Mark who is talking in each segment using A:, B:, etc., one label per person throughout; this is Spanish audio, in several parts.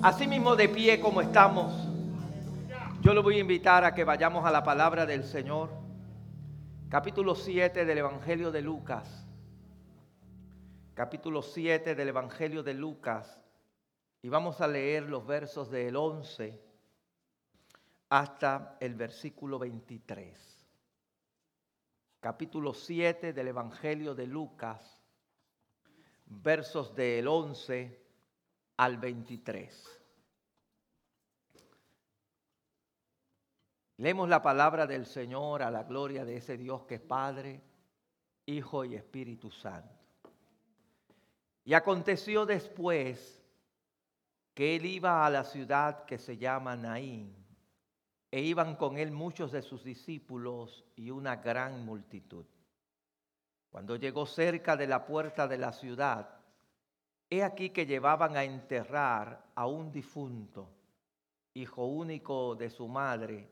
A: Así mismo de pie como estamos, yo le voy a invitar a que vayamos a la palabra del Señor, capítulo 7 del Evangelio de Lucas, capítulo 7 del Evangelio de Lucas, y vamos a leer los versos del 11 hasta el versículo 23. Capítulo 7 del Evangelio de Lucas, versos del 11 al 23. Leemos la palabra del Señor a la gloria de ese Dios que es Padre, Hijo y Espíritu Santo. Y aconteció después que él iba a la ciudad que se llama Naín, e iban con él muchos de sus discípulos y una gran multitud. Cuando llegó cerca de la puerta de la ciudad, he aquí que llevaban a enterrar a un difunto, hijo único de su madre,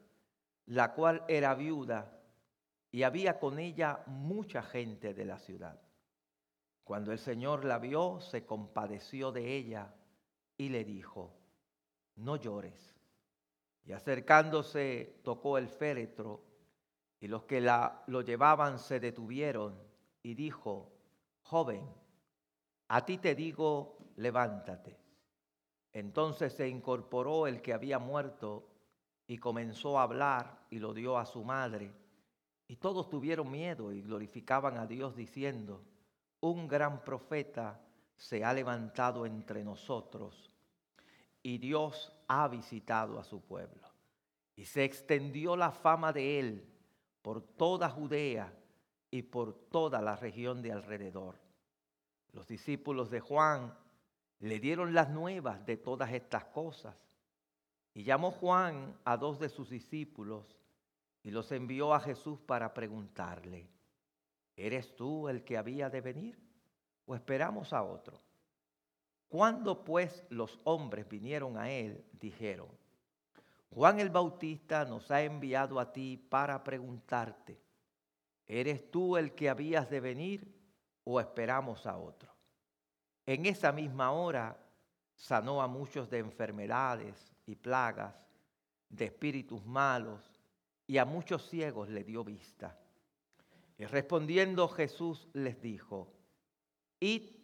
A: la cual era viuda, y había con ella mucha gente de la ciudad. Cuando el Señor la vio, se compadeció de ella y le dijo, no llores. Y acercándose tocó el féretro, y los que la, lo llevaban se detuvieron, y dijo, joven, a ti te digo, levántate. Entonces se incorporó el que había muerto y comenzó a hablar y lo dio a su madre. Y todos tuvieron miedo y glorificaban a Dios diciendo, un gran profeta se ha levantado entre nosotros y Dios ha visitado a su pueblo. Y se extendió la fama de él por toda Judea y por toda la región de alrededor. Los discípulos de Juan le dieron las nuevas de todas estas cosas y llamó Juan a dos de sus discípulos y los envió a Jesús para preguntarle, ¿eres tú el que había de venir o esperamos a otro? Cuando pues los hombres vinieron a él, dijeron, Juan el Bautista nos ha enviado a ti para preguntarte, ¿eres tú el que habías de venir o esperamos a otro? En esa misma hora sanó a muchos de enfermedades y plagas, de espíritus malos, y a muchos ciegos le dio vista. Y respondiendo Jesús les dijo, id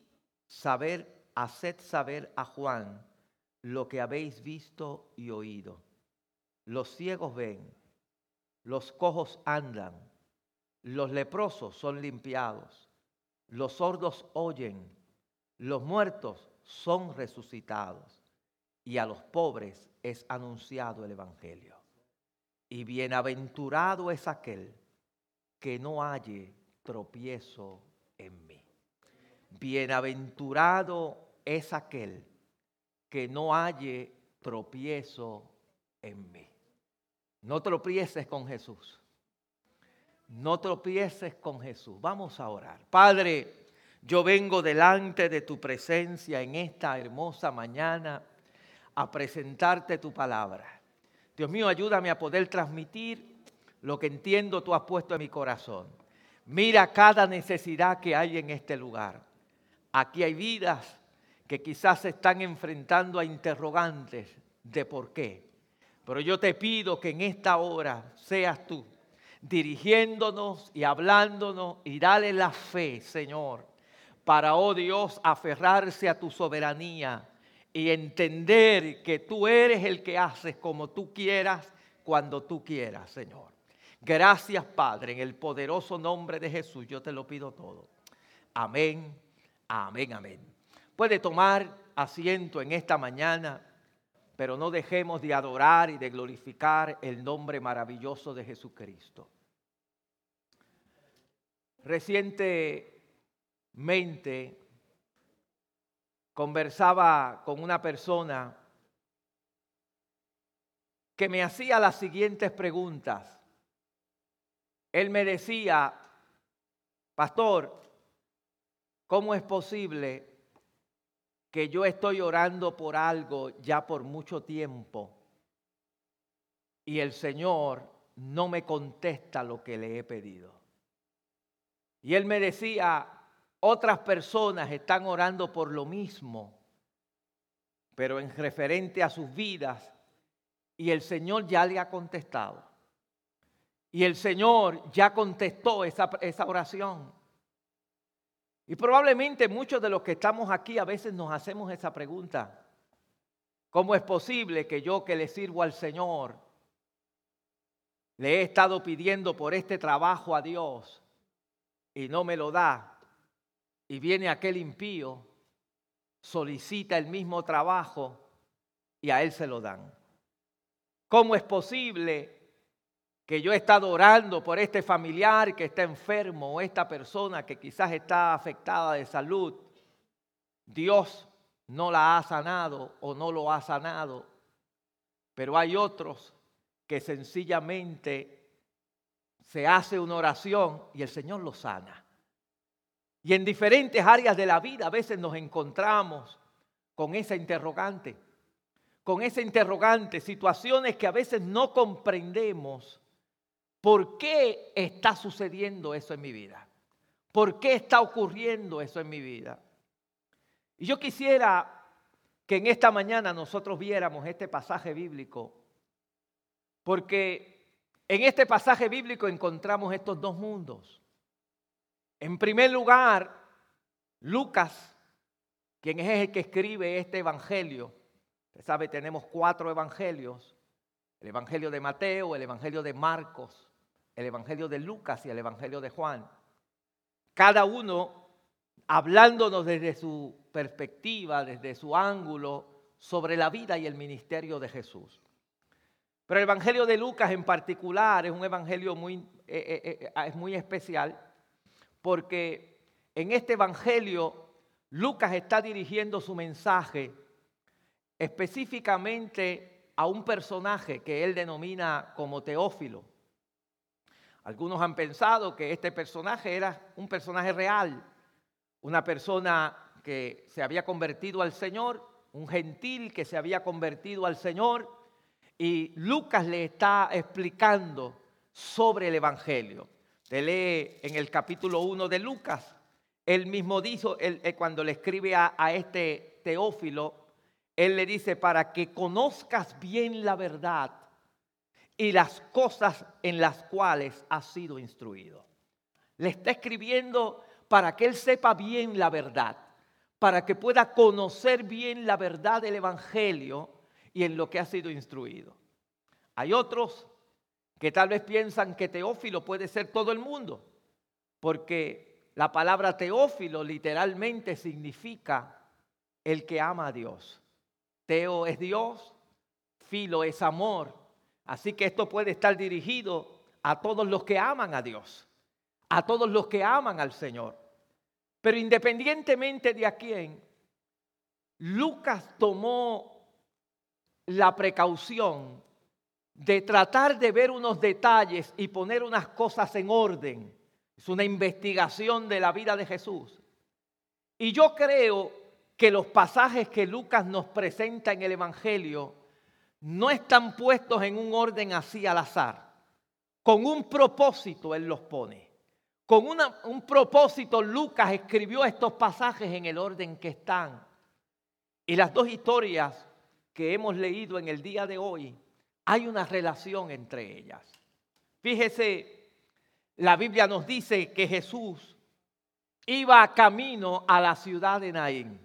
A: saber, haced saber a Juan lo que habéis visto y oído. Los ciegos ven, los cojos andan, los leprosos son limpiados, los sordos oyen, los muertos son resucitados y a los pobres es anunciado el Evangelio. Y bienaventurado es aquel que no halle tropiezo en mí. Bienaventurado es aquel que no halle tropiezo en mí. No tropieces con Jesús. No tropieces con Jesús. Vamos a orar. Padre, yo vengo delante de tu presencia en esta hermosa mañana a presentarte tu palabra. Dios mío, ayúdame a poder transmitir lo que entiendo tú has puesto en mi corazón. Mira cada necesidad que hay en este lugar. Aquí hay vidas que quizás se están enfrentando a interrogantes de por qué. Pero yo te pido que en esta hora seas tú dirigiéndonos y hablándonos y dale la fe, Señor, para, oh Dios, aferrarse a tu soberanía y entender que tú eres el que haces como tú quieras, cuando tú quieras, Señor. Gracias, Padre, en el poderoso nombre de Jesús, yo te lo pido todo. Amén, amén, amén. Puede tomar asiento en esta mañana, pero no dejemos de adorar y de glorificar el nombre maravilloso de Jesucristo. Recientemente conversaba con una persona que me hacía las siguientes preguntas. Él me decía, pastor, ¿cómo es posible que yo estoy orando por algo ya por mucho tiempo y el Señor no me contesta lo que le he pedido? Y él me decía, otras personas están orando por lo mismo pero en referente a sus vidas, y el Señor ya le ha contestado. Y el Señor ya contestó esa, esa oración. Y probablemente muchos de los que estamos aquí a veces nos hacemos esa pregunta. ¿Cómo es posible que yo que le sirvo al Señor le he estado pidiendo por este trabajo a Dios y no me lo da? Y viene aquel impío, solicita el mismo trabajo y a él se lo dan. ¿Cómo es posible que yo he estado orando por este familiar que está enfermo o esta persona que quizás está afectada de salud, Dios no la ha sanado o no lo ha sanado, pero hay otros que sencillamente se hace una oración y el Señor lo sana. Y en diferentes áreas de la vida a veces nos encontramos con esa interrogante, con esa interrogante, situaciones que a veces no comprendemos ¿Por qué está sucediendo eso en mi vida? ¿Por qué está ocurriendo eso en mi vida? Y yo quisiera que en esta mañana nosotros viéramos este pasaje bíblico, porque en este pasaje bíblico encontramos estos dos mundos. En primer lugar, Lucas, quien es el que escribe este evangelio, usted sabe, tenemos cuatro evangelios, el evangelio de Mateo, el evangelio de Marcos, el Evangelio de Lucas y el Evangelio de Juan. Cada uno hablándonos desde su perspectiva, desde su ángulo sobre la vida y el ministerio de Jesús. Pero el Evangelio de Lucas en particular es un evangelio muy, eh, eh, eh, es muy especial porque en este evangelio Lucas está dirigiendo su mensaje específicamente a un personaje que él denomina como Teófilo. Algunos han pensado que este personaje era un personaje real, una persona que se había convertido al Señor, un gentil que se había convertido al Señor, y Lucas le está explicando sobre el Evangelio. Te lee en el capítulo 1 de Lucas, él mismo dijo, eh, cuando le escribe a este Teófilo, él le dice, para que conozcas bien la verdad y las cosas en las cuales ha sido instruido. Le está escribiendo para que él sepa bien la verdad, para que pueda conocer bien la verdad del Evangelio y en lo que ha sido instruido. Hay otros que tal vez piensan que Teófilo puede ser todo el mundo, porque la palabra Teófilo literalmente significa el que ama a Dios. Teo es Dios, Filo es amor Así que esto puede estar dirigido a todos los que aman a Dios, a todos los que aman al Señor. Pero independientemente de a quién, Lucas tomó la precaución de tratar de ver unos detalles y poner unas cosas en orden. Es una investigación de la vida de Jesús. Y yo creo que los pasajes que Lucas nos presenta en el Evangelio no están puestos en un orden así al azar. Con un propósito Él los pone. Con un propósito Lucas escribió estos pasajes en el orden que están. Y las dos historias que hemos leído en el día de hoy, hay una relación entre ellas. Fíjese, la Biblia nos dice que Jesús iba camino a la ciudad de Naín.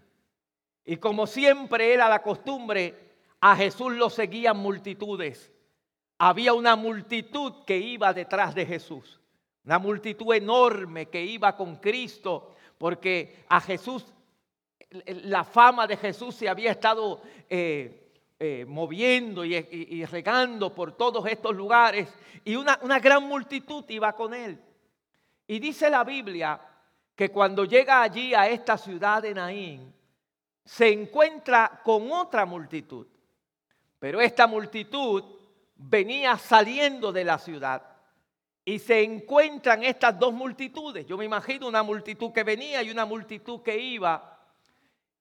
A: Y como siempre era la costumbre, a Jesús lo seguían multitudes. Había una multitud que iba detrás de Jesús. Una multitud enorme que iba con Cristo, porque a Jesús, la fama de Jesús se había estado eh, eh, moviendo y, regando por todos estos lugares, y una, una gran multitud iba con él. Y dice la Biblia que cuando llega allí a esta ciudad de Naín, se encuentra con otra multitud. Pero esta multitud venía saliendo de la ciudad y se encuentran estas dos multitudes. Yo me imagino una multitud que venía y una multitud que iba.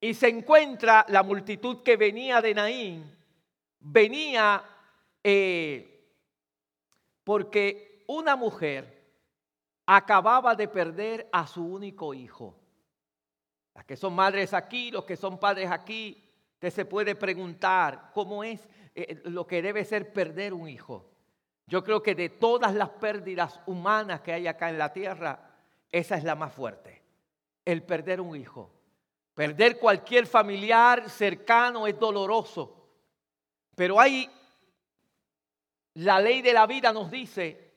A: Y se encuentra la multitud que venía de Naín. Venía eh, porque una mujer acababa de perder a su único hijo. Las que son madres aquí, los que son padres aquí, Usted se puede preguntar cómo es eh, lo que debe ser perder un hijo. Yo creo que de todas las pérdidas humanas que hay acá en la tierra, esa es la más fuerte. El perder un hijo. Perder cualquier familiar cercano es doloroso. Pero hay, la ley de la vida nos dice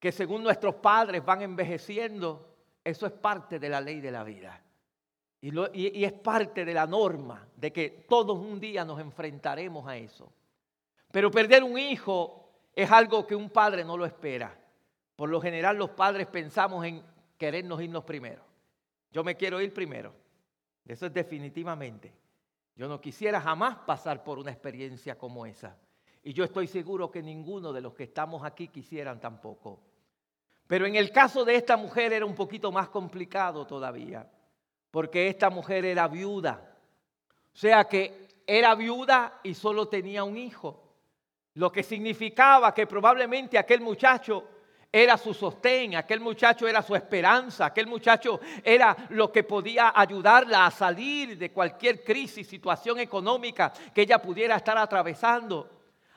A: que según nuestros padres van envejeciendo, eso es parte de la ley de la vida. Y, es parte de la norma de que todos un día nos enfrentaremos a eso. Pero perder un hijo es algo que un padre no lo espera. Por lo general los padres pensamos en querernos irnos primero. Yo me quiero ir primero. Eso es definitivamente. Yo no quisiera jamás pasar por una experiencia como esa. Y yo estoy seguro que ninguno de los que estamos aquí quisieran tampoco. Pero en el caso de esta mujer era un poquito más complicado todavía porque esta mujer era viuda. O sea que era viuda y solo tenía un hijo. Lo que significaba que probablemente aquel muchacho era su sostén, aquel muchacho era su esperanza, aquel muchacho era lo que podía ayudarla a salir de cualquier crisis, situación económica que ella pudiera estar atravesando.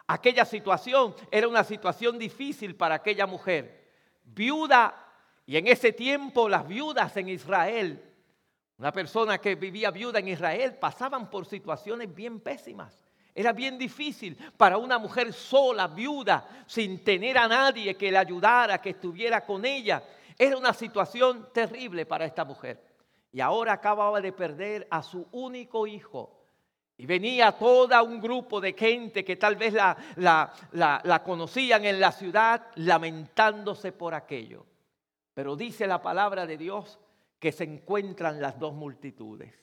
A: Aquella situación era una situación difícil para aquella mujer. Viuda, y en ese tiempo las viudas en Israel una persona que vivía viuda en Israel pasaban por situaciones bien pésimas. Era bien difícil para una mujer sola, viuda, sin tener a nadie que le ayudara, que estuviera con ella. Era una situación terrible para esta mujer. Y ahora acababa de perder a su único hijo. Y venía todo un grupo de gente que tal vez la, la, la conocían en la ciudad lamentándose por aquello. Pero dice la palabra de Dios que se encuentran las dos multitudes.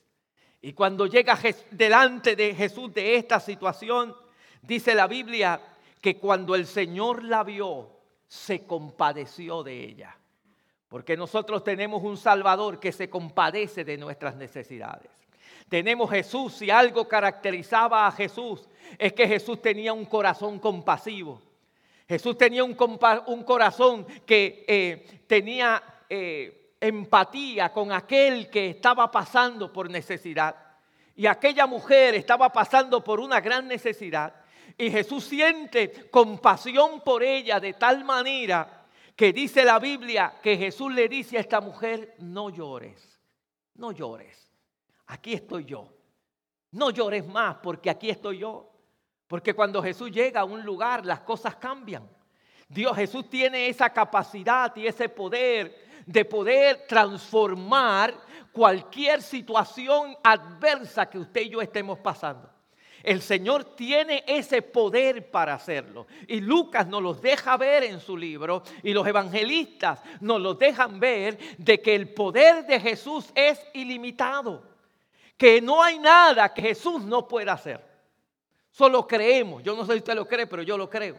A: Y cuando llega delante de Jesús de esta situación, dice la Biblia que cuando el Señor la vio, se compadeció de ella. Porque nosotros tenemos un Salvador que se compadece de nuestras necesidades. Tenemos Jesús y algo caracterizaba a Jesús es que Jesús tenía un corazón compasivo. Jesús tenía un, un corazón que eh, tenía... Eh, empatía con aquel que estaba pasando por necesidad. Y aquella mujer estaba pasando por una gran necesidad. Y Jesús siente compasión por ella de tal manera que dice la Biblia que Jesús le dice a esta mujer, no llores, no llores, aquí estoy yo. No llores más porque aquí estoy yo. Porque cuando Jesús llega a un lugar las cosas cambian. Dios Jesús tiene esa capacidad y ese poder de poder transformar cualquier situación adversa que usted y yo estemos pasando. El Señor tiene ese poder para hacerlo. Y Lucas nos los deja ver en su libro y los evangelistas nos los dejan ver de que el poder de Jesús es ilimitado. Que no hay nada que Jesús no pueda hacer. Solo creemos. Yo no sé si usted lo cree, pero yo lo creo.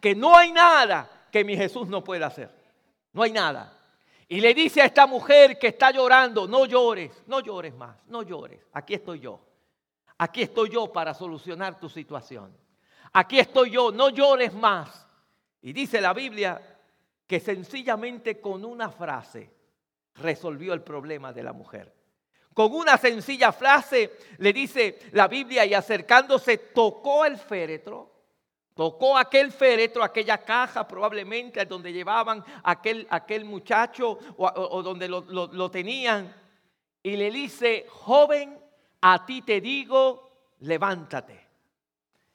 A: Que no hay nada que mi Jesús no pueda hacer. No hay nada. Y le dice a esta mujer que está llorando, no llores, no llores más, no llores. Aquí estoy yo. Aquí estoy yo para solucionar tu situación. Aquí estoy yo, no llores más. Y dice la Biblia que sencillamente con una frase resolvió el problema de la mujer. Con una sencilla frase le dice la Biblia y acercándose tocó el féretro Tocó aquel féretro, aquella caja probablemente donde llevaban aquel, aquel muchacho o, donde lo, lo tenían. Y le dice, joven, a ti te digo, levántate.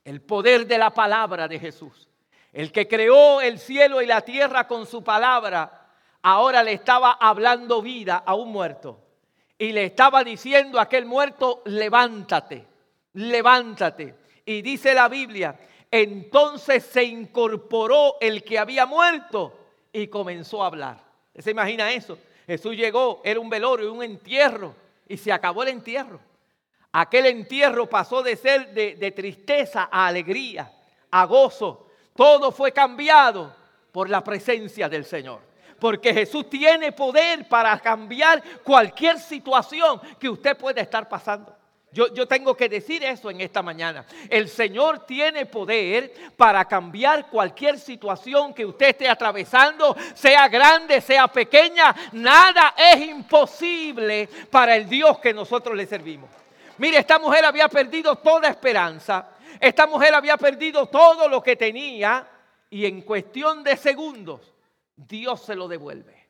A: El poder de la palabra de Jesús. El que creó el cielo y la tierra con su palabra, ahora le estaba hablando vida a un muerto. Y le estaba diciendo a aquel muerto, levántate, levántate. Y dice la Biblia entonces se incorporó el que había muerto y comenzó a hablar. ¿Se imagina eso? Jesús llegó, era un velorio, un entierro, y se acabó el entierro. Aquel entierro pasó de ser de, de tristeza a alegría, a gozo. Todo fue cambiado por la presencia del Señor. Porque Jesús tiene poder para cambiar cualquier situación que usted pueda estar pasando. Yo, tengo que decir eso en esta mañana. El Señor tiene poder para cambiar cualquier situación que usted esté atravesando, sea grande, sea pequeña. Nada es imposible para el Dios que nosotros le servimos. Mire, esta mujer había perdido toda esperanza. Esta mujer había perdido todo lo que tenía y en cuestión de segundos Dios se lo devuelve.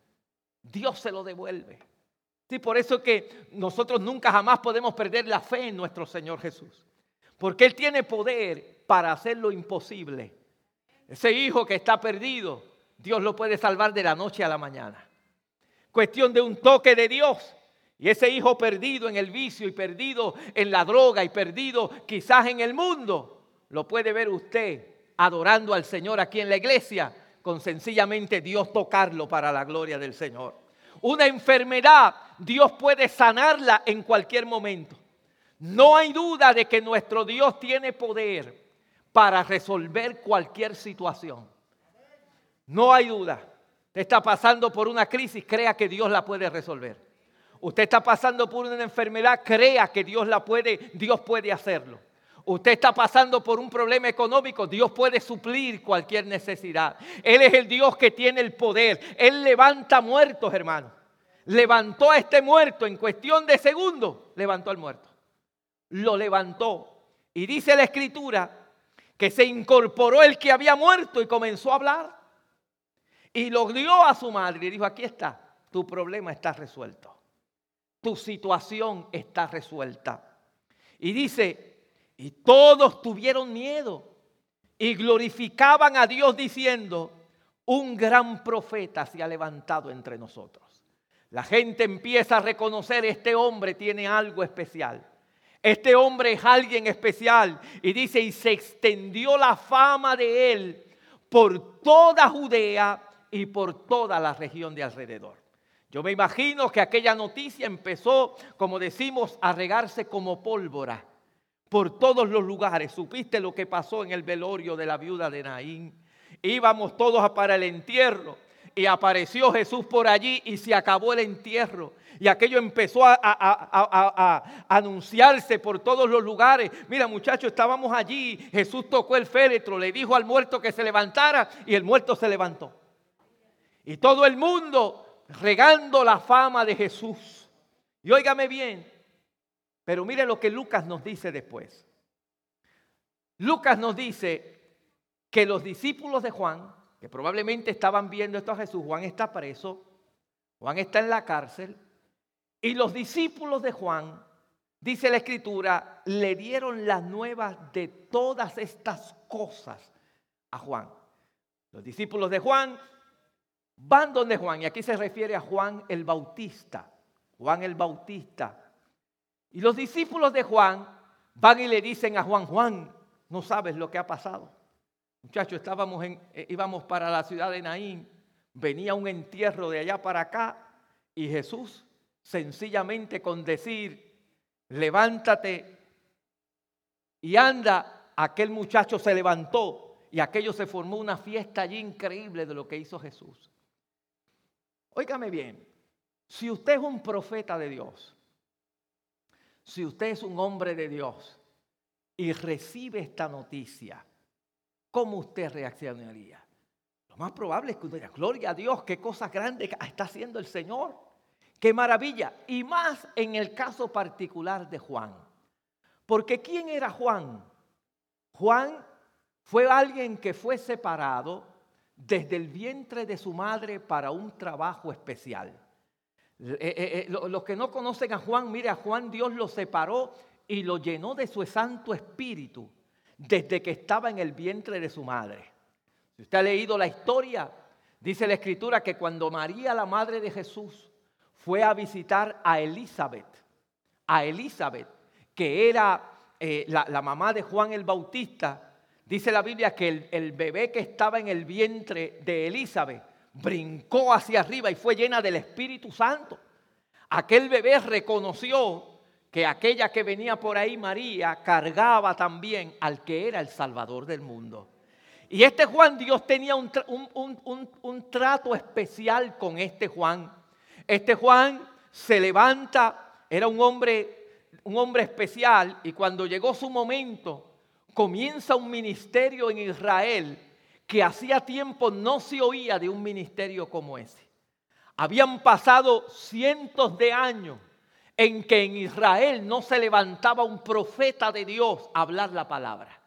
A: Dios se lo devuelve. Sí, por eso que nosotros nunca jamás podemos perder la fe en nuestro Señor Jesús. Porque Él tiene poder para hacer lo imposible. Ese hijo que está perdido, Dios lo puede salvar de la noche a la mañana. Cuestión de un toque de Dios. Y ese hijo perdido en el vicio y perdido en la droga y perdido quizás en el mundo, lo puede ver usted adorando al Señor aquí en la iglesia con sencillamente Dios tocarlo para la gloria del Señor. Una enfermedad, Dios puede sanarla en cualquier momento. No hay duda de que nuestro Dios tiene poder para resolver cualquier situación. No hay duda. Usted está pasando por una crisis, crea que Dios la puede resolver. Usted está pasando por una enfermedad, crea que Dios la puede, Dios puede hacerlo. Usted está pasando por un problema económico, Dios puede suplir cualquier necesidad. Él es el Dios que tiene el poder. Él levanta muertos, hermano. Levantó a este muerto en cuestión de segundos, levantó al muerto. Lo levantó. Y dice la escritura que se incorporó el que había muerto y comenzó a hablar. Y lo dio a su madre y dijo, aquí está, tu problema está resuelto. Tu situación está resuelta. Y dice, y todos tuvieron miedo y glorificaban a Dios diciendo, un gran profeta se ha levantado entre nosotros. La gente empieza a reconocer, este hombre tiene algo especial. Este hombre es alguien especial. Y dice, y se extendió la fama de él por toda Judea y por toda la región de alrededor. Yo me imagino que aquella noticia empezó, como decimos, a regarse como pólvora por todos los lugares. ¿Supiste lo que pasó en el velorio de la viuda de Naín? Íbamos todos para el entierro y apareció Jesús por allí y se acabó el entierro. Y aquello empezó a, anunciarse por todos los lugares. Mira muchachos, estábamos allí, Jesús tocó el féretro, le dijo al muerto que se levantara y el muerto se levantó. Y todo el mundo regando la fama de Jesús. Y óigame bien, pero mire lo que Lucas nos dice después. Lucas nos dice que los discípulos de Juan, que probablemente estaban viendo esto a Jesús, Juan está preso, Juan está en la cárcel, y los discípulos de Juan, dice la escritura, le dieron las nuevas de todas estas cosas a Juan. Los discípulos de Juan van donde Juan, y aquí se refiere a Juan el Bautista. Juan el Bautista y los discípulos de Juan van y le dicen a Juan, Juan, no sabes lo que ha pasado. Muchachos, estábamos eh, íbamos para la ciudad de Naín, venía un entierro de allá para acá y Jesús sencillamente con decir, levántate y anda, aquel muchacho se levantó y aquello se formó una fiesta allí increíble de lo que hizo Jesús. Óigame bien, si usted es un profeta de Dios, si usted es un hombre de Dios y recibe esta noticia, ¿cómo usted reaccionaría? Lo más probable es que usted diga, gloria a Dios, qué cosa grande está haciendo el Señor. Qué maravilla. Y más en el caso particular de Juan. Porque ¿quién era Juan? Juan fue alguien que fue separado desde el vientre de su madre para un trabajo especial. Eh, eh, eh, los que no conocen a Juan, mire, a Juan Dios lo separó y lo llenó de su Santo Espíritu desde que estaba en el vientre de su madre. Si usted ha leído la historia, dice la escritura que cuando María, la madre de Jesús, fue a visitar a Elizabeth, a Elizabeth, que era la, mamá de Juan el Bautista, dice la Biblia que el, el bebé que estaba en el vientre de Elizabeth brincó hacia arriba y fue llena del Espíritu Santo. Aquel bebé reconoció que aquella que venía por ahí, María, cargaba también al que era el Salvador del mundo. Y este Juan, Dios tenía un, un, trato especial con este Juan. Este Juan se levanta, era un hombre, un hombre especial, y cuando llegó su momento, comienza un ministerio en Israel que hacía tiempo no se oía de un ministerio como ese. Habían pasado cientos de años en que en Israel no se levantaba un profeta de Dios a hablar la palabra.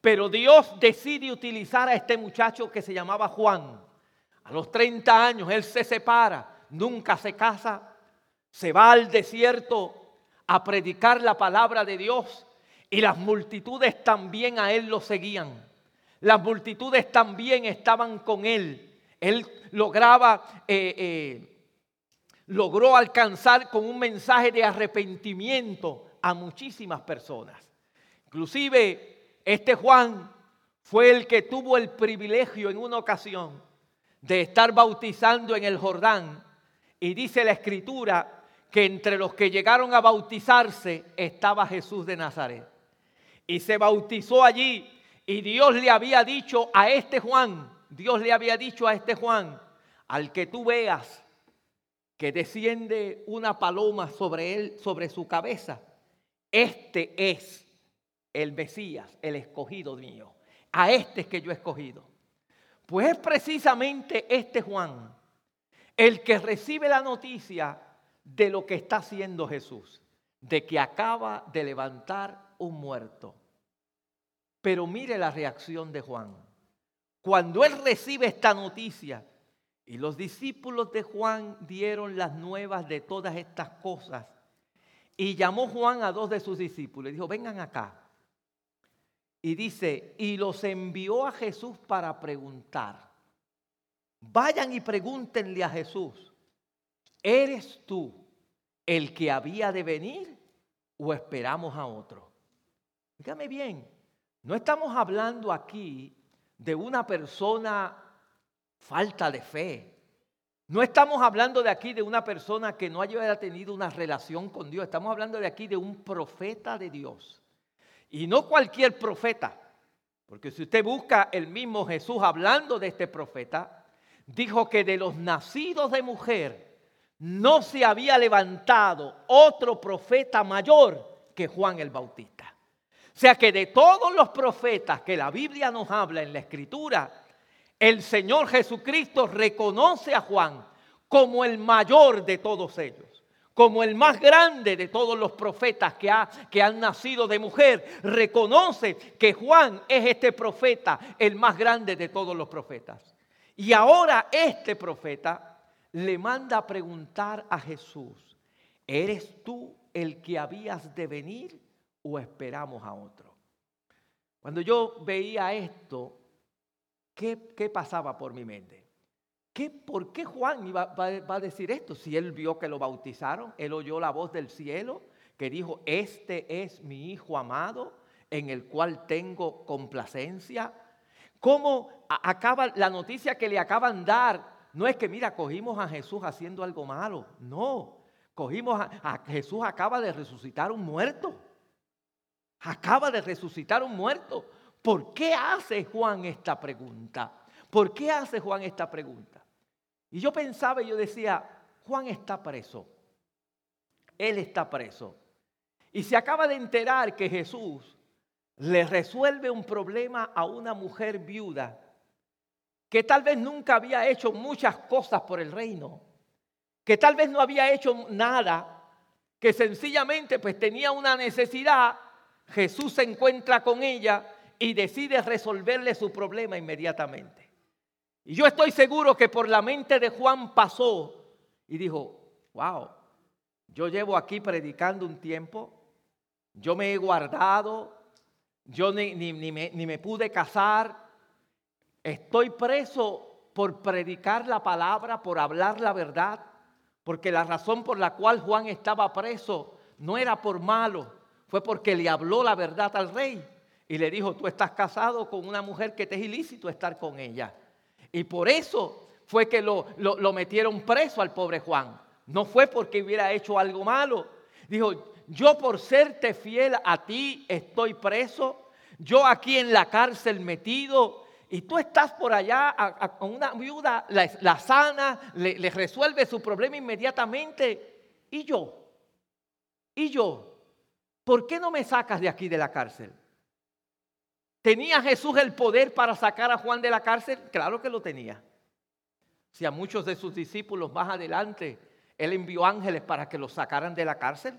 A: Pero Dios decide utilizar a este muchacho que se llamaba Juan. A los 30 años él se separa, nunca se casa, se va al desierto a predicar la palabra de Dios y las multitudes también a él lo seguían. Las multitudes también estaban con él. Él lograba, eh, eh, logró alcanzar con un mensaje de arrepentimiento a muchísimas personas. Inclusive este Juan fue el que tuvo el privilegio en una ocasión de estar bautizando en el Jordán. Y dice la escritura que entre los que llegaron a bautizarse estaba Jesús de Nazaret y se bautizó allí. Y Dios le había dicho a este Juan, Dios le había dicho a este Juan, al que tú veas que desciende una paloma sobre él, sobre su cabeza, este es el Mesías, el escogido mío. A este es que yo he escogido. Pues es precisamente este Juan el que recibe la noticia de lo que está haciendo Jesús, de que acaba de levantar un muerto. Pero mire la reacción de Juan. Cuando él recibe esta noticia, y los discípulos de Juan dieron las nuevas de todas estas cosas, y llamó Juan a dos de sus discípulos y dijo, vengan acá. Y dice, y los envió a Jesús para preguntar. Vayan y pregúntenle a Jesús, ¿eres tú el que había de venir o esperamos a otro? Dígame bien, no estamos hablando aquí de una persona falta de fe. No estamos hablando de aquí de una persona que no haya tenido una relación con Dios. Estamos hablando de aquí de un profeta de Dios. Y no cualquier profeta. Porque si usted busca el mismo Jesús hablando de este profeta, dijo que de los nacidos de mujer no se había levantado otro profeta mayor que Juan el Bautista. O sea que de todos los profetas que la Biblia nos habla en la Escritura, el Señor Jesucristo reconoce a Juan como el mayor de todos ellos, como el más grande de todos los profetas que, ha, que han nacido de mujer. Reconoce que Juan es este profeta, el más grande de todos los profetas. Y ahora este profeta le manda a preguntar a Jesús, ¿eres tú el que habías de venir? O esperamos a otro. Cuando yo veía esto, ¿qué, pasaba por mi mente? ¿Qué, ¿Por qué Juan iba, va, a decir esto? Si él vio que lo bautizaron, él oyó la voz del cielo que dijo, este es mi hijo amado en el cual tengo complacencia. ¿Cómo acaba la noticia que le acaban dar? No es que, mira, cogimos a Jesús haciendo algo malo. No, cogimos a Jesús acaba de resucitar un muerto. Acaba de resucitar un muerto. ¿Por qué hace Juan esta pregunta? ¿Por qué hace Juan esta pregunta? Y yo pensaba y yo decía, Juan está preso. Él está preso. Y se acaba de enterar que Jesús le resuelve un problema a una mujer viuda que tal vez nunca había hecho muchas cosas por el reino, que tal vez no había hecho nada, que sencillamente pues tenía una necesidad Jesús se encuentra con ella y decide resolverle su problema inmediatamente. Y yo estoy seguro que por la mente de Juan pasó y dijo, wow, yo llevo aquí predicando un tiempo, yo me he guardado, yo ni, ni, me, ni me pude casar, estoy preso por predicar la palabra, por hablar la verdad, porque la razón por la cual Juan estaba preso no era por malo, fue porque le habló la verdad al rey y le dijo, tú estás casado con una mujer que te es ilícito estar con ella. Y por eso fue que lo, lo, metieron preso al pobre Juan. No fue porque hubiera hecho algo malo. Dijo, yo por serte fiel a ti estoy preso. Yo aquí en la cárcel metido. Y tú estás por allá con una viuda, la, sana, le, le resuelve su problema inmediatamente. ¿Y yo? ¿Y yo? ¿Por qué no me sacas de aquí de la cárcel? ¿Tenía Jesús el poder para sacar a Juan de la cárcel? Claro que lo tenía. Si a muchos de sus discípulos más adelante Él envió ángeles para que lo sacaran de la cárcel.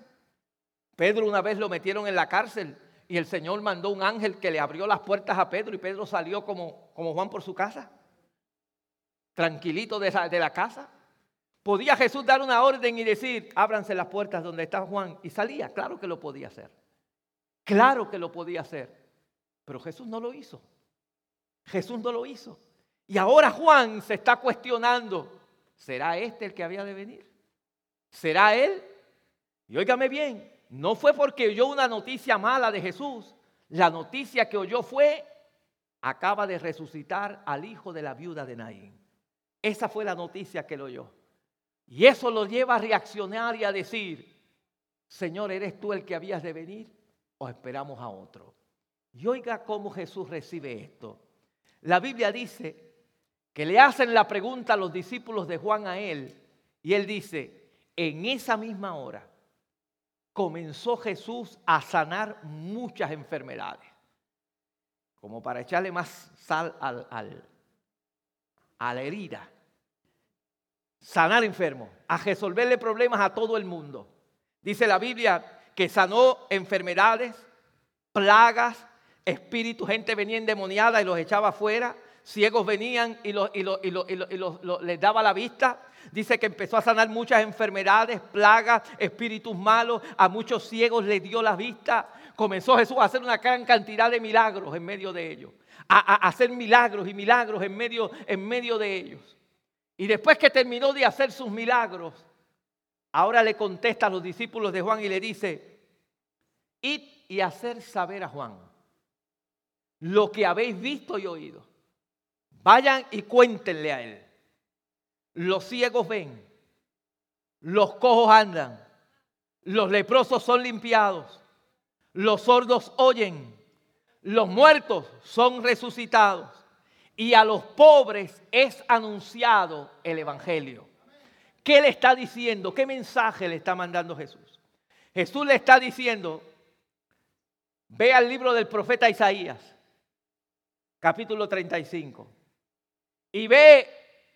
A: Pedro una vez lo metieron en la cárcel y el Señor mandó un ángel que le abrió las puertas a Pedro y Pedro salió como, como Juan por su casa, tranquilito de, de la casa. ¿Podía Jesús dar una orden y decir, ábranse las puertas donde está Juan? Y salía, claro que lo podía hacer. Claro que lo podía hacer. Pero Jesús no lo hizo. Jesús no lo hizo. Y ahora Juan se está cuestionando, ¿será este el que había de venir? ¿Será él? Y óigame bien, no fue porque oyó una noticia mala de Jesús. La noticia que oyó fue, acaba de resucitar al hijo de la viuda de Naín. Esa fue la noticia que lo oyó. Y eso lo lleva a reaccionar y a decir, Señor, ¿eres tú el que habías de venir o esperamos a otro? Y oiga cómo Jesús recibe esto. La Biblia dice que le hacen la pregunta a los discípulos de Juan a él y él dice, en esa misma hora comenzó Jesús a sanar muchas enfermedades, como para echarle más sal al, a la herida sanar enfermos, a resolverle problemas a todo el mundo. Dice la Biblia que sanó enfermedades, plagas, espíritus, gente venía endemoniada y los echaba afuera, ciegos venían y, les daba la vista. Dice que empezó a sanar muchas enfermedades, plagas, espíritus malos, a muchos ciegos les dio la vista. Comenzó Jesús a hacer una gran cantidad de milagros en medio de ellos, a, a hacer milagros y milagros en medio, en medio de ellos. Y después que terminó de hacer sus milagros, ahora le contesta a los discípulos de Juan y le dice, id y hacer saber a Juan lo que habéis visto y oído. Vayan y cuéntenle a él. Los ciegos ven, los cojos andan, los leprosos son limpiados, los sordos oyen, los muertos son resucitados y a los pobres es anunciado el Evangelio. ¿Qué le está diciendo? ¿Qué mensaje le está mandando Jesús? Jesús le está diciendo, ve al libro del profeta Isaías, capítulo 35, y ve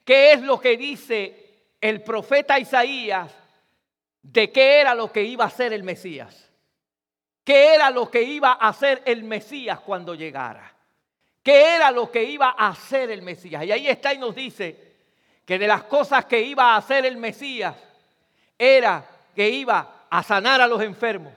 A: qué es lo que dice el profeta Isaías de qué era lo que iba a ser el Mesías. ¿Qué era lo que iba a hacer el Mesías cuando llegara? Qué era lo que iba a hacer el Mesías. Y ahí está y nos dice que de las cosas que iba a hacer el Mesías era que iba a sanar a los enfermos,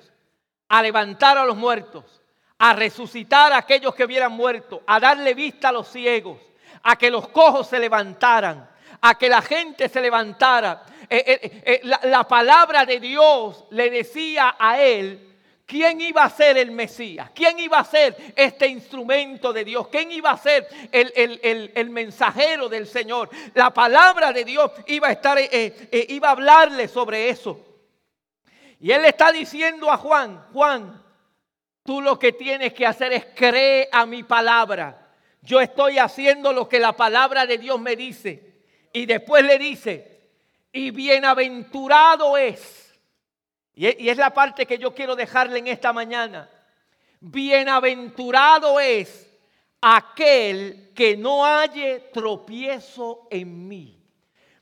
A: a levantar a los muertos, a resucitar a aquellos que hubieran muerto, a darle vista a los ciegos, a que los cojos se levantaran, a que la gente se levantara. Eh, eh, eh, la, la palabra de Dios le decía a él ¿Quién iba a ser el Mesías? ¿Quién iba a ser este instrumento de Dios? ¿Quién iba a ser el, mensajero del Señor? La palabra de Dios iba a estar, eh, eh, iba a hablarle sobre eso. Y él le está diciendo a Juan, Juan, tú lo que tienes que hacer es creer a mi palabra. Yo estoy haciendo lo que la palabra de Dios me dice. Y después le dice, y bienaventurado es y es la parte que yo quiero dejarle en esta mañana. Bienaventurado es aquel que no halle tropiezo en mí.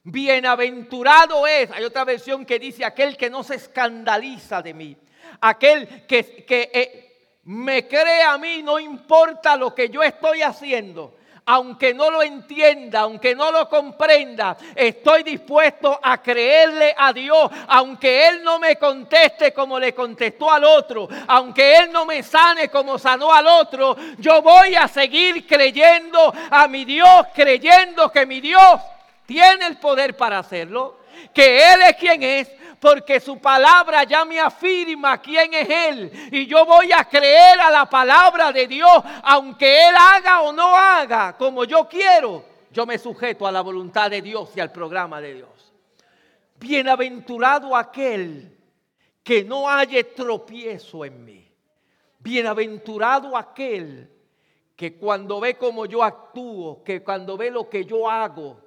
A: Bienaventurado es, hay otra versión que dice aquel que no se escandaliza de mí. Aquel que, que eh, me cree a mí, no importa lo que yo estoy haciendo aunque no lo entienda, aunque no lo comprenda, estoy dispuesto a creerle a Dios, aunque Él no me conteste como le contestó al otro, aunque Él no me sane como sanó al otro, yo voy a seguir creyendo a mi Dios, creyendo que mi Dios tiene el poder para hacerlo, que Él es quien es, porque su palabra ya me afirma quién es Él. Y yo voy a creer a la palabra de Dios, aunque Él haga o no haga como yo quiero. Yo me sujeto a la voluntad de Dios y al programa de Dios. Bienaventurado aquel que no haya tropiezo en mí. Bienaventurado aquel que cuando ve como yo actúo, que cuando ve lo que yo hago,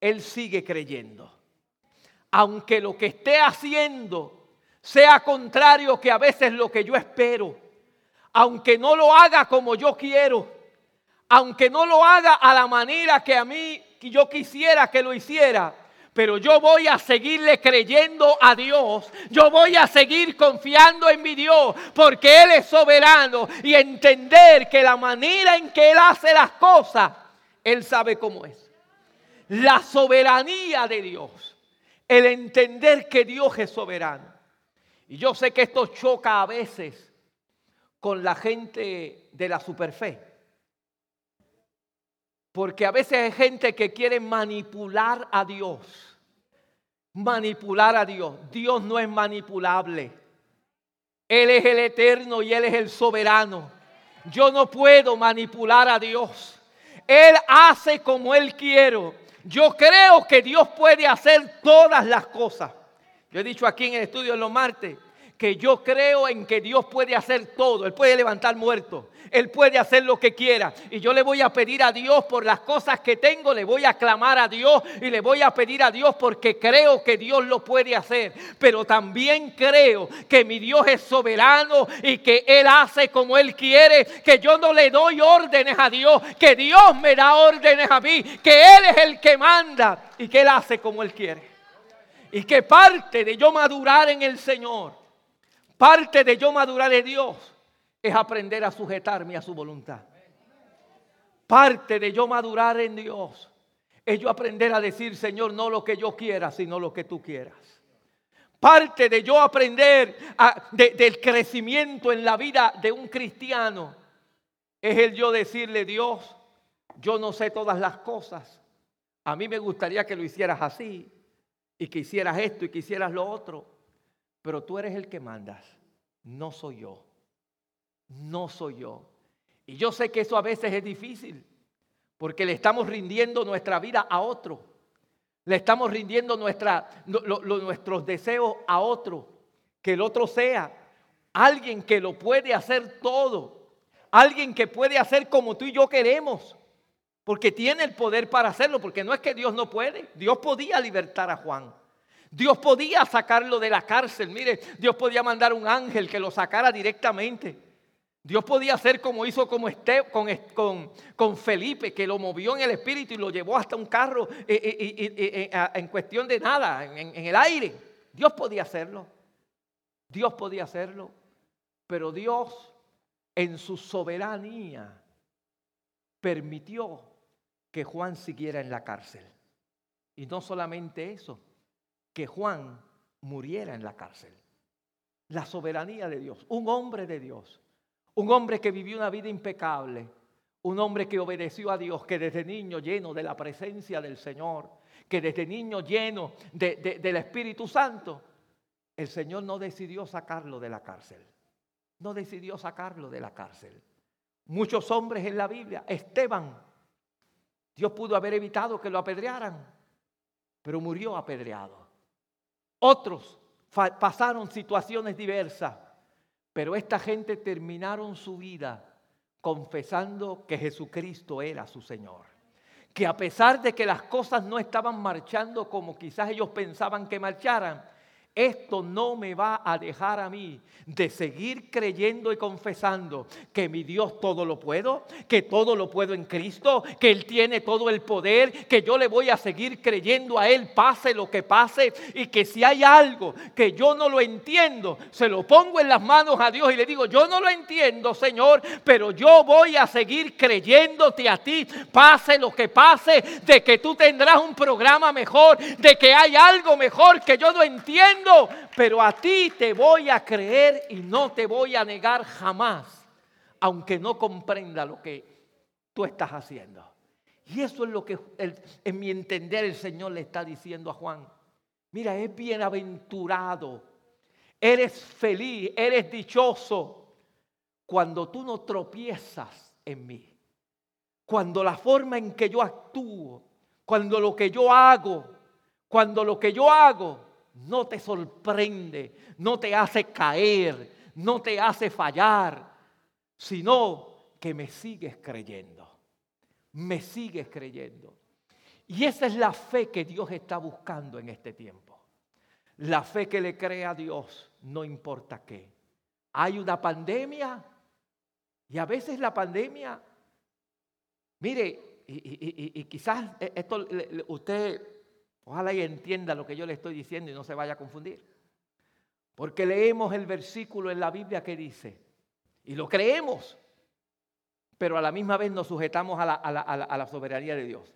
A: él sigue creyendo aunque lo que esté haciendo sea contrario que a veces lo que yo espero, aunque no lo haga como yo quiero, aunque no lo haga a la manera que a mí yo quisiera que lo hiciera, pero yo voy a seguirle creyendo a Dios. Yo voy a seguir confiando en mi Dios porque Él es soberano y entender que la manera en que Él hace las cosas, Él sabe cómo es. La soberanía de Dios, el entender que Dios es soberano. Y yo sé que esto choca a veces con la gente de la superfe. Porque a veces hay gente que quiere manipular a Dios. Manipular a Dios. Dios no es manipulable. Él es el eterno y Él es el soberano. Yo no puedo manipular a Dios. Él hace como Él quiere. Yo creo que Dios puede hacer todas las cosas. Yo he dicho aquí en el estudio los martes que yo creo en que Dios puede hacer todo. Él puede levantar muertos. Él puede hacer lo que quiera. Y yo le voy a pedir a Dios por las cosas que tengo. Le voy a clamar a Dios y le voy a pedir a Dios porque creo que Dios lo puede hacer. Pero también creo que mi Dios es soberano y que Él hace como Él quiere. Que yo no le doy órdenes a Dios. Que Dios me da órdenes a mí. Que Él es el que manda y que Él hace como Él quiere. Y que parte de yo madurar en el Señor Parte de yo madurar de Dios es aprender a sujetarme a su voluntad. Parte de yo madurar en Dios es yo aprender a decir, Señor, no lo que yo quiera, sino lo que tú quieras. Parte de yo aprender del crecimiento en la vida de un cristiano es el yo decirle, Dios, yo no sé todas las cosas. A mí me gustaría que lo hicieras así y que hicieras esto y que hicieras lo otro pero tú eres el que mandas, no soy yo, no soy yo. Y yo sé que eso a veces es difícil, porque le estamos rindiendo nuestra vida a otro, le estamos rindiendo nuestros deseos a otro, que el otro sea alguien que lo puede hacer todo, alguien que puede hacer como tú y yo queremos, porque tiene el poder para hacerlo, porque no es que Dios no puede, Dios podía libertar a Juan. Dios podía sacarlo de la cárcel. Mire, Dios podía mandar un ángel que lo sacara directamente. Dios podía hacer como hizo con, con, con, Felipe, que lo movió en el espíritu y lo llevó hasta un carro eh, eh, eh, en cuestión de nada, en el aire. Dios podía hacerlo. Dios podía hacerlo. Pero Dios, en su soberanía, permitió que Juan siguiera en la cárcel. Y no solamente eso, que Juan muriera en la cárcel. La soberanía de Dios, un hombre de Dios, un hombre que vivió una vida impecable, un hombre que obedeció a Dios, que desde niño lleno de la presencia del Señor, que desde niño lleno del Espíritu Santo, el Señor no decidió sacarlo de la cárcel. No decidió sacarlo de la cárcel. Muchos hombres en la Biblia, Esteban, Dios pudo haber evitado que lo apedrearan, pero murió apedreado. Otros pasaron situaciones diversas, pero esta gente terminaron su vida confesando que Jesucristo era su Señor. Que a pesar de que las cosas no estaban marchando como quizás ellos pensaban que marcharan, esto no me va a dejar a mí de seguir creyendo y confesando que mi Dios todo lo puedo, que todo lo puedo en Cristo, que Él tiene todo el poder, que yo le voy a seguir creyendo a Él pase lo que pase y que si hay algo que yo no lo entiendo, se lo pongo en las manos a Dios y le digo, yo no lo entiendo Señor, pero yo voy a seguir creyéndote a ti, pase lo que pase, de que tú tendrás un programa mejor, de que hay algo mejor que yo no entiendo pero a ti te voy a creer y no te voy a negar jamás, aunque no comprenda lo que tú estás haciendo. Y eso es lo que en mi entender el Señor le está diciendo a Juan. Mira, es bienaventurado, eres feliz, eres dichoso cuando tú no tropiezas en mí. Cuando la forma en que yo actúo, cuando lo que yo hago, cuando lo que yo hago no te sorprende, no te hace caer, no te hace fallar, sino que me sigues creyendo, me sigues creyendo. Y esa es la fe que Dios está buscando en este tiempo. La fe que le cree a Dios, no importa qué. Hay una pandemia y a veces la pandemia, mire, y, quizás esto usted Ojalá y entienda lo que yo le estoy diciendo y no se vaya a confundir. Porque leemos el versículo en la Biblia que dice, y lo creemos, pero a la misma vez nos sujetamos a la, soberanía de Dios.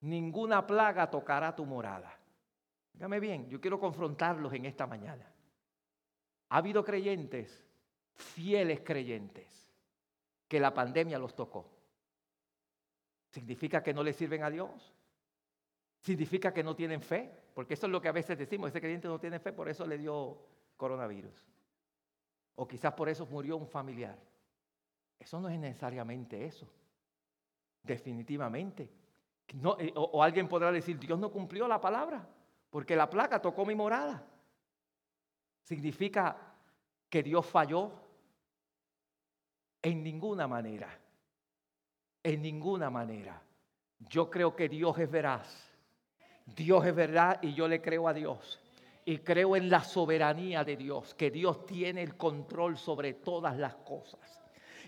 A: Ninguna plaga tocará tu morada. Dígame bien, yo quiero confrontarlos en esta mañana. Ha habido creyentes, fieles creyentes, que la pandemia los tocó. ¿Significa que no le sirven a Dios? ¿Significa que no tienen fe? Porque eso es lo que a veces decimos, ese creyente no tiene fe, por eso le dio coronavirus. O quizás por eso murió un familiar. Eso no es necesariamente eso. Definitivamente. Eh, o, o alguien podrá decir, Dios no cumplió la palabra, porque la placa tocó mi morada. ¿Significa que Dios falló? En ninguna manera. En ninguna manera. Yo creo que Dios es veraz. Dios es verdad y yo le creo a Dios. Y creo en la soberanía de Dios, que Dios tiene el control sobre todas las cosas.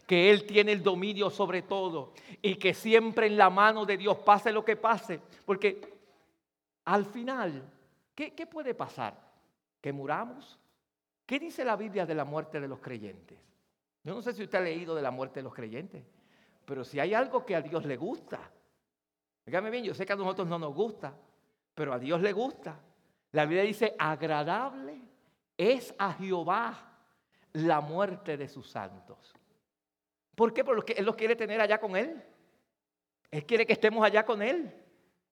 A: Que Él tiene el dominio sobre todo. Y que siempre en la mano de Dios pase lo que pase. Porque al final, ¿qué, puede pasar? ¿Que muramos? ¿Qué dice la Biblia de la muerte de los creyentes? Yo no sé si usted ha leído de la muerte de los creyentes, pero si hay algo que a Dios le gusta, dígame bien, yo sé que a nosotros no nos gusta, pero a Dios le gusta. La Biblia dice, agradable es a Jehová la muerte de sus santos. ¿Por qué? Porque Él los quiere tener allá con Él. Él quiere que estemos allá con Él.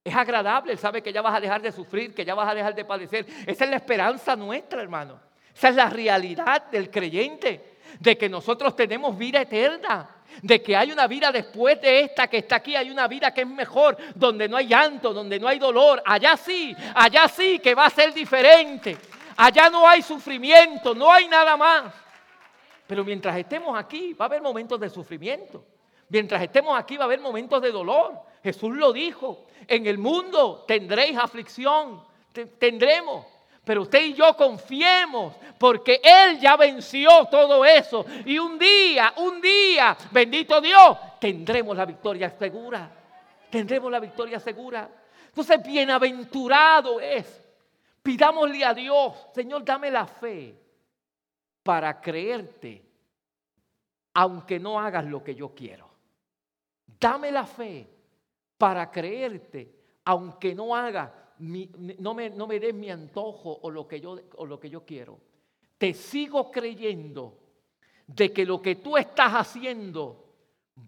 A: Es agradable, Él sabe que ya vas a dejar de sufrir, que ya vas a dejar de padecer. Esa es la esperanza nuestra, hermano. Esa es la realidad del creyente, de que nosotros tenemos vida eterna, de que hay una vida después de esta que está aquí, hay una vida que es mejor, donde no hay llanto, donde no hay dolor. Allá sí, allá sí que va a ser diferente. Allá no hay sufrimiento, no hay nada más. Pero mientras estemos aquí, va a haber momentos de sufrimiento. Mientras estemos aquí, va a haber momentos de dolor. Jesús lo dijo, en el mundo tendréis aflicción, tendremos. Pero usted y yo confiemos porque Él ya venció todo eso. Y un día, un día, bendito Dios, tendremos la victoria segura. Tendremos la victoria segura. Entonces, bienaventurado es. Pidámosle a Dios, Señor, dame la fe para creerte, aunque no hagas lo que yo quiero. Dame la fe para creerte, aunque no hagas no, me, no me des mi antojo o lo, que yo, o lo que yo quiero. Te sigo creyendo de que lo que tú estás haciendo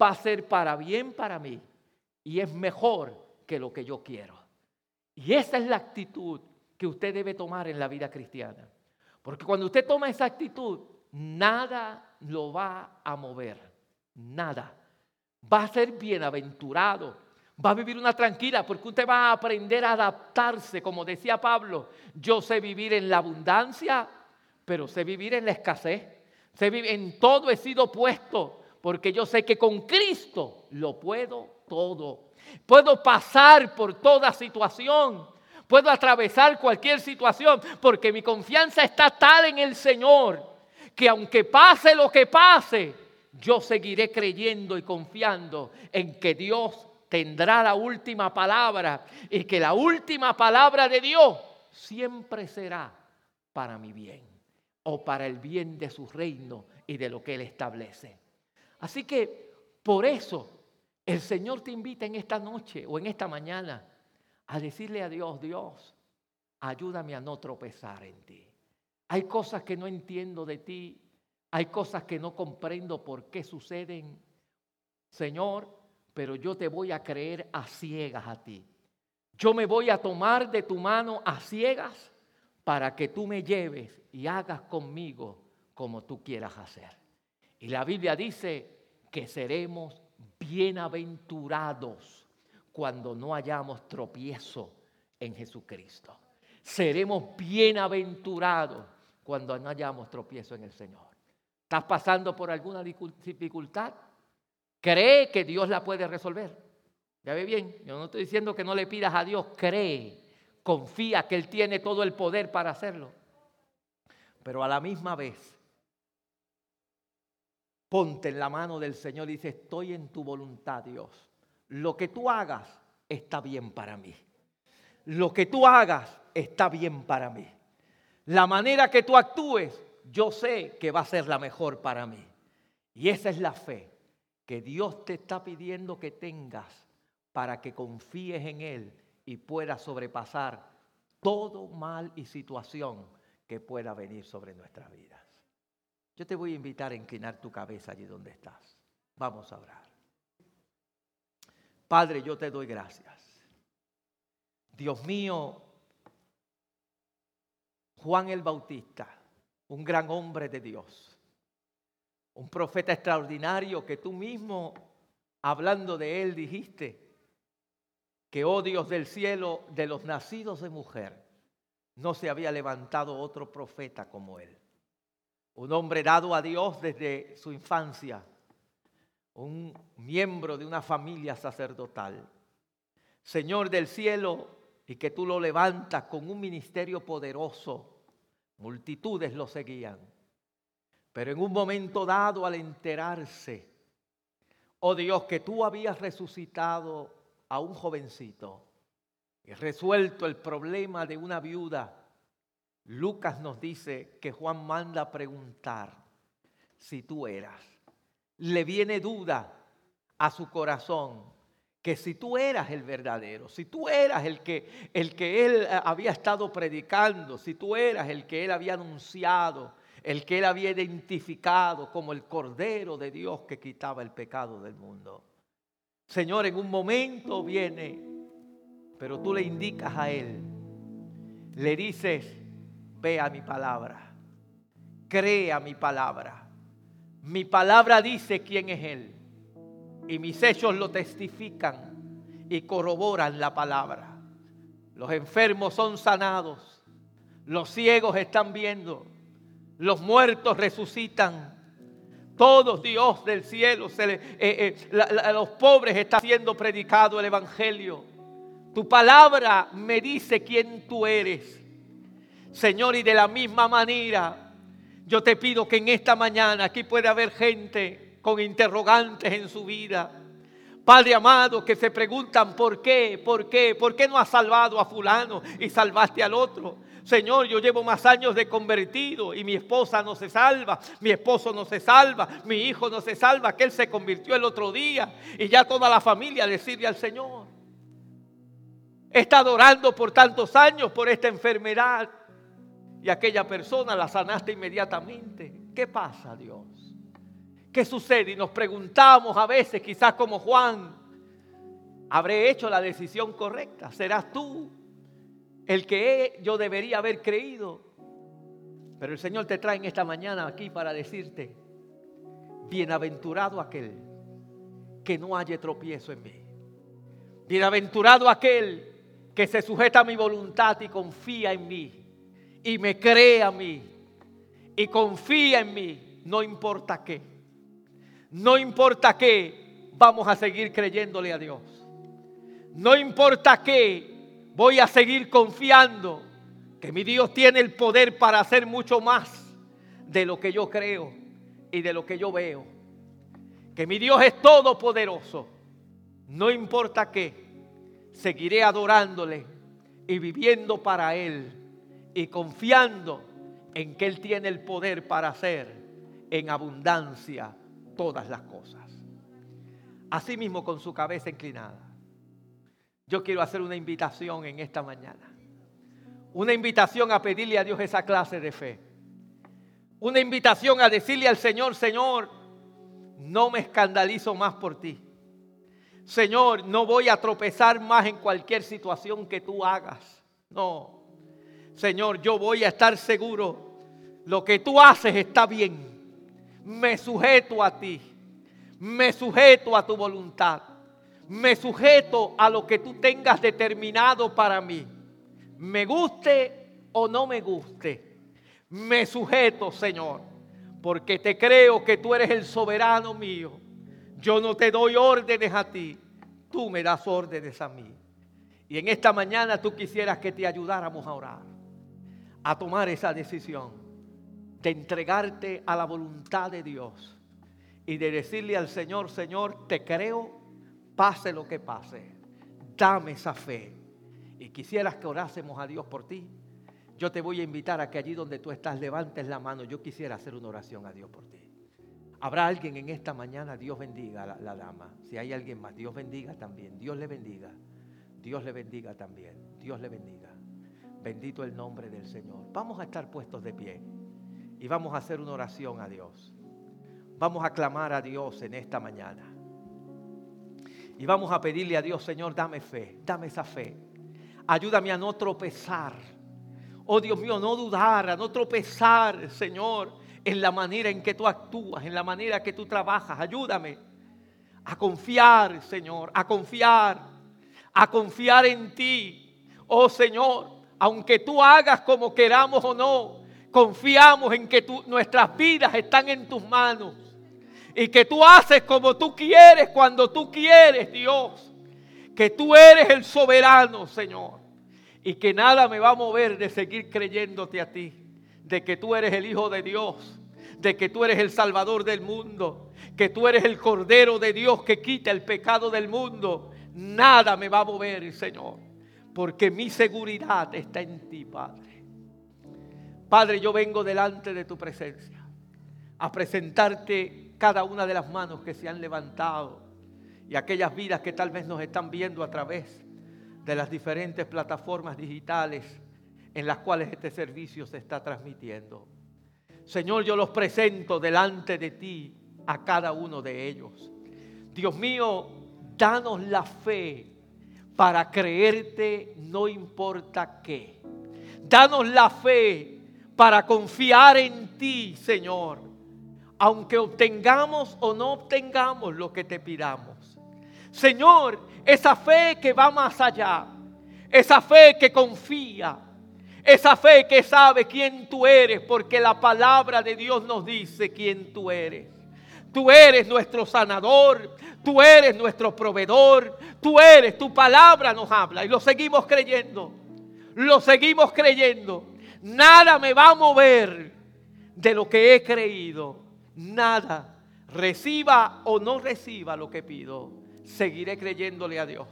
A: va a ser para bien para mí y es mejor que lo que yo quiero. Y esa es la actitud que usted debe tomar en la vida cristiana. Porque cuando usted toma esa actitud, nada lo va a mover. Nada. Va a ser bienaventurado Va a vivir una tranquila porque usted va a aprender a adaptarse, como decía Pablo. Yo sé vivir en la abundancia, pero sé vivir en la escasez. Sé vivir, en todo he sido puesto porque yo sé que con Cristo lo puedo todo. Puedo pasar por toda situación. Puedo atravesar cualquier situación porque mi confianza está tal en el Señor que aunque pase lo que pase, yo seguiré creyendo y confiando en que Dios tendrá la última palabra y que la última palabra de Dios siempre será para mi bien o para el bien de su reino y de lo que Él establece. Así que por eso el Señor te invita en esta noche o en esta mañana a decirle a Dios, Dios, ayúdame a no tropezar en ti. Hay cosas que no entiendo de ti, hay cosas que no comprendo por qué suceden. Señor, pero yo te voy a creer a ciegas a ti. Yo me voy a tomar de tu mano a ciegas para que tú me lleves y hagas conmigo como tú quieras hacer. Y la Biblia dice que seremos bienaventurados cuando no hayamos tropiezo en Jesucristo. Seremos bienaventurados cuando no hayamos tropiezo en el Señor. ¿Estás pasando por alguna dificultad? Cree que Dios la puede resolver. Ya ve bien, yo no estoy diciendo que no le pidas a Dios, cree, confía que Él tiene todo el poder para hacerlo. Pero a la misma vez, ponte en la mano del Señor y dice, estoy en tu voluntad, Dios. Lo que tú hagas está bien para mí. lo que tú hagas está bien para mí. La manera que tú actúes, yo sé que va a ser la mejor para mí. Y esa es la fe que Dios te está pidiendo que tengas para que confíes en Él y puedas sobrepasar todo mal y situación que pueda venir sobre nuestras vidas. Yo te voy a invitar a inclinar tu cabeza allí donde estás. Vamos a orar. Padre, yo te doy gracias. Dios mío, Juan el Bautista, un gran hombre de Dios, un profeta extraordinario que tú mismo, hablando de él, dijiste que, oh Dios del cielo, de los nacidos de mujer, no se había levantado otro profeta como él. Un hombre dado a Dios desde su infancia, un miembro de una familia sacerdotal. Señor del cielo, y que tú lo levantas con un ministerio poderoso. Multitudes lo seguían. Pero en un momento dado, al enterarse, oh Dios, que tú habías resucitado a un jovencito y resuelto el problema de una viuda, Lucas nos dice que Juan manda a preguntar si tú eras. Le viene duda a su corazón que si tú eras el verdadero, si tú eras el que, el que él había estado predicando, si tú eras el que él había anunciado, el que él había identificado como el Cordero de Dios que quitaba el pecado del mundo. Señor, en un momento viene, pero tú le indicas a él, le dices, ve a mi palabra, crea mi palabra. Mi palabra dice quién es él y mis hechos lo testifican y corroboran la palabra. Los enfermos son sanados, los ciegos están viendo, los muertos resucitan. Todos Dios del cielo, se eh, eh, a los pobres está siendo predicado el Evangelio. Tu palabra me dice quién tú eres. Señor, y de la misma manera, yo te pido que en esta mañana aquí puede haber gente con interrogantes en su vida. Padre amado, que se preguntan por qué, por qué, por qué no has salvado a fulano y salvaste al otro. Señor, yo llevo más años de convertido y mi esposa no se salva, mi esposo no se salva, mi hijo no se salva, que él se convirtió el otro día y ya toda la familia le sirve al Señor. He estado orando por tantos años por esta enfermedad y aquella persona la sanaste inmediatamente. ¿Qué pasa, Dios? ¿Qué sucede? Y nos preguntamos a veces, quizás como Juan, ¿habré hecho la decisión correcta? ¿Serás tú el que yo debería haber creído? Pero el Señor te trae en esta mañana aquí para decirte, bienaventurado aquel que no haya tropiezo en mí. Bienaventurado aquel que se sujeta a mi voluntad y confía en mí y me cree a mí y confía en mí, no importa qué. No importa qué, vamos a seguir creyéndole a Dios. No importa qué, voy a seguir confiando que mi Dios tiene el poder para hacer mucho más de lo que yo creo y de lo que yo veo. Que mi Dios es todopoderoso. No importa qué, seguiré adorándole y viviendo para Él y confiando en que Él tiene el poder para hacer en abundancia todas las cosas. Asimismo con su cabeza inclinada. Yo quiero hacer una invitación en esta mañana. Una invitación a pedirle a Dios esa clase de fe. Una invitación a decirle al Señor, Señor, no me escandalizo más por ti. Señor, no voy a tropezar más en cualquier situación que tú hagas. No. Señor, yo voy a estar seguro. Lo que tú haces está bien me sujeto a ti, me sujeto a tu voluntad, me sujeto a lo que tú tengas determinado para mí, me guste o no me guste, me sujeto, Señor, porque te creo que tú eres el soberano mío. Yo no te doy órdenes a ti, tú me das órdenes a mí. Y en esta mañana tú quisieras que te ayudáramos a orar, a tomar esa decisión de entregarte a la voluntad de Dios y de decirle al Señor, Señor, te creo, pase lo que pase, dame esa fe y quisieras que orásemos a Dios por ti, yo te voy a invitar a que allí donde tú estás levantes la mano. Yo quisiera hacer una oración a Dios por ti. Habrá alguien en esta mañana, Dios bendiga a la, la, dama. Si hay alguien más, Dios bendiga también. Dios le bendiga. Dios le bendiga también. Dios le bendiga. Bendito el nombre del Señor. Vamos a estar puestos de pie y vamos a hacer una oración a Dios. Vamos a clamar a Dios en esta mañana. Y vamos a pedirle a Dios, Señor, dame fe, dame esa fe. Ayúdame a no tropezar. Oh Dios mío, no dudar, a no tropezar, Señor, en la manera en que tú actúas, en la manera que tú trabajas. Ayúdame a confiar, Señor, a confiar, a confiar en ti. Oh Señor, aunque tú hagas como queramos o no, confiamos en que nuestras vidas están en tus manos y que tú haces como tú quieres cuando tú quieres, Dios. Que tú eres el soberano, Señor. Y que nada me va a mover de seguir creyéndote a ti. De que tú eres el Hijo de Dios. De que tú eres el Salvador del mundo. Que tú eres el Cordero de Dios que quita el pecado del mundo. Nada me va a mover, Señor. Porque mi seguridad está en ti, Padre. Padre, yo vengo delante de tu presencia a presentarte cada una de las manos que se han levantado y aquellas vidas que tal vez nos están viendo a través de las diferentes plataformas digitales en las cuales este servicio se está transmitiendo. Señor, yo los presento delante de ti a cada uno de ellos. Dios mío, danos la fe para creerte no importa qué. Danos la fe para confiar en ti, Señor aunque obtengamos o no obtengamos lo que te pidamos. Señor, esa fe que va más allá, esa fe que confía, esa fe que sabe quién tú eres, porque la palabra de Dios nos dice quién tú eres. Tú eres nuestro sanador, tú eres nuestro proveedor, tú eres, tu palabra nos habla y lo seguimos creyendo, lo seguimos creyendo. Nada me va a mover de lo que he creído nada, reciba o no reciba lo que pido, seguiré creyéndole a Dios.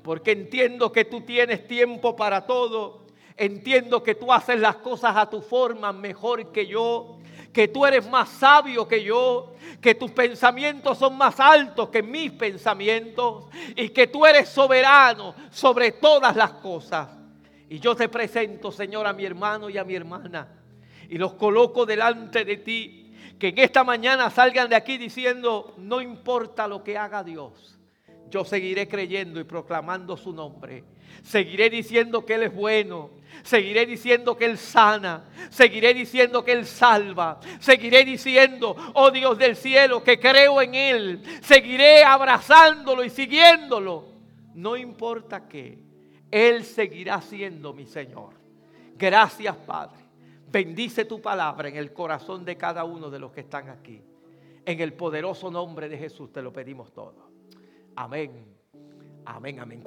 A: Porque entiendo que tú tienes tiempo para todo. Entiendo que tú haces las cosas a tu forma mejor que yo. Que tú eres más sabio que yo. Que tus pensamientos son más altos que mis pensamientos. Y que tú eres soberano sobre todas las cosas. Y yo te presento, Señor, a mi hermano y a mi hermana. Y los coloco delante de ti que en esta mañana salgan de aquí diciendo, no importa lo que haga Dios, yo seguiré creyendo y proclamando su nombre. Seguiré diciendo que Él es bueno. Seguiré diciendo que Él sana. Seguiré diciendo que Él salva. Seguiré diciendo, oh Dios del cielo, que creo en Él. Seguiré abrazándolo y siguiéndolo. No importa qué. Él seguirá siendo mi Señor. Gracias, Padre. Bendice tu palabra en el corazón de cada uno de los que están aquí. En el poderoso nombre de Jesús te lo pedimos todo. Amén. Amén, amén.